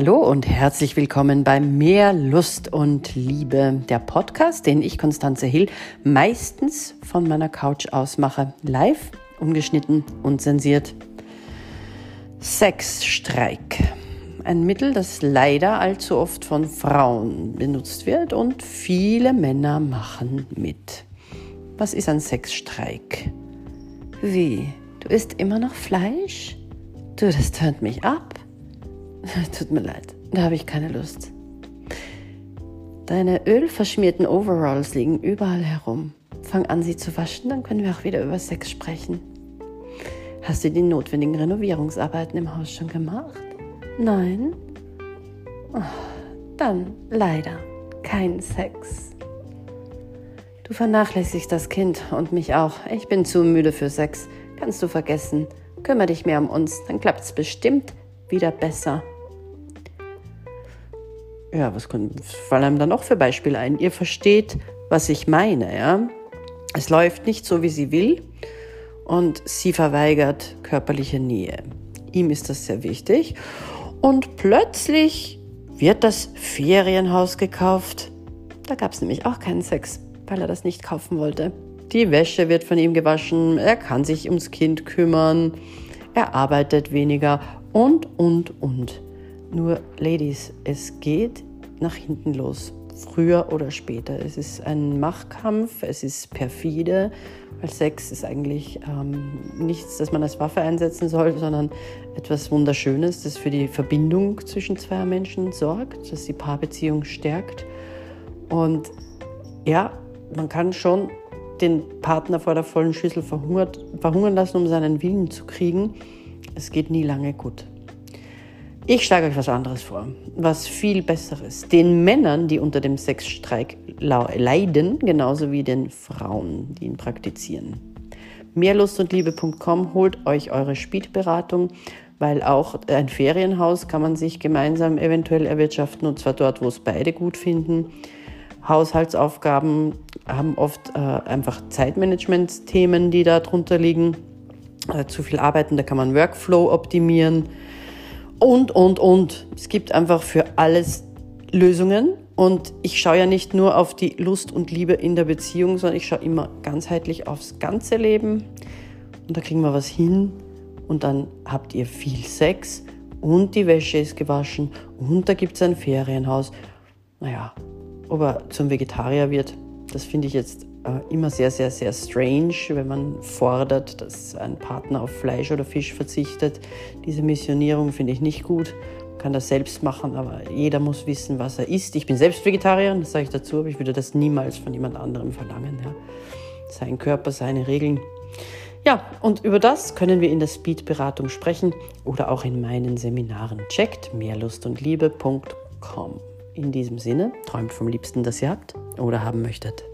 Hallo und herzlich willkommen bei Mehr Lust und Liebe, der Podcast, den ich, Konstanze Hill, meistens von meiner Couch aus mache. Live, ungeschnitten, unzensiert. Sexstreik. Ein Mittel, das leider allzu oft von Frauen benutzt wird und viele Männer machen mit. Was ist ein Sexstreik? Wie? Du isst immer noch Fleisch? Du, das tönt mich ab. Tut mir leid, da habe ich keine Lust. Deine ölverschmierten Overalls liegen überall herum. Fang an, sie zu waschen, dann können wir auch wieder über Sex sprechen. Hast du die notwendigen Renovierungsarbeiten im Haus schon gemacht? Nein? Oh, dann leider kein Sex. Du vernachlässigst das Kind und mich auch. Ich bin zu müde für Sex. Kannst du vergessen. Kümmer dich mehr um uns, dann klappt es bestimmt wieder besser. Ja, was fallen einem da noch für Beispiele ein? Ihr versteht, was ich meine, ja? Es läuft nicht so, wie sie will und sie verweigert körperliche Nähe. Ihm ist das sehr wichtig. Und plötzlich wird das Ferienhaus gekauft. Da gab es nämlich auch keinen Sex, weil er das nicht kaufen wollte. Die Wäsche wird von ihm gewaschen, er kann sich ums Kind kümmern, er arbeitet weniger und, und, und. Nur, Ladies, es geht nach hinten los. Früher oder später. Es ist ein Machtkampf, es ist perfide, weil Sex ist eigentlich ähm, nichts, das man als Waffe einsetzen soll, sondern etwas Wunderschönes, das für die Verbindung zwischen zwei Menschen sorgt, das die Paarbeziehung stärkt. Und ja, man kann schon den Partner vor der vollen Schüssel verhungern lassen, um seinen Willen zu kriegen. Es geht nie lange gut. Ich schlage euch was anderes vor, was viel Besseres. Den Männern, die unter dem Sexstreik leiden, genauso wie den Frauen, die ihn praktizieren. Mehrlustundliebe.com holt euch eure Speedberatung, weil auch ein Ferienhaus kann man sich gemeinsam eventuell erwirtschaften und zwar dort, wo es beide gut finden. Haushaltsaufgaben haben oft äh, einfach Zeitmanagement-Themen, die da drunter liegen. Äh, zu viel arbeiten, da kann man Workflow optimieren und, und, und. Es gibt einfach für alles Lösungen. Und ich schaue ja nicht nur auf die Lust und Liebe in der Beziehung, sondern ich schaue immer ganzheitlich aufs ganze Leben. Und da kriegen wir was hin. Und dann habt ihr viel Sex und die Wäsche ist gewaschen und da gibt es ein Ferienhaus. Naja, ob er zum Vegetarier wird, das finde ich jetzt äh, immer sehr, sehr, sehr strange, wenn man fordert, dass ein Partner auf Fleisch oder Fisch verzichtet. Diese Missionierung finde ich nicht gut. Man kann das selbst machen, aber jeder muss wissen, was er isst. Ich bin selbst Vegetarier, das sage ich dazu, aber ich würde das niemals von jemand anderem verlangen. Ja. Sein Körper, seine Regeln. Ja, und über das können wir in der Speed-Beratung sprechen oder auch in meinen Seminaren. Checkt mehrlustundliebe.com. In diesem Sinne, träumt vom Liebsten, das ihr habt oder haben möchtet.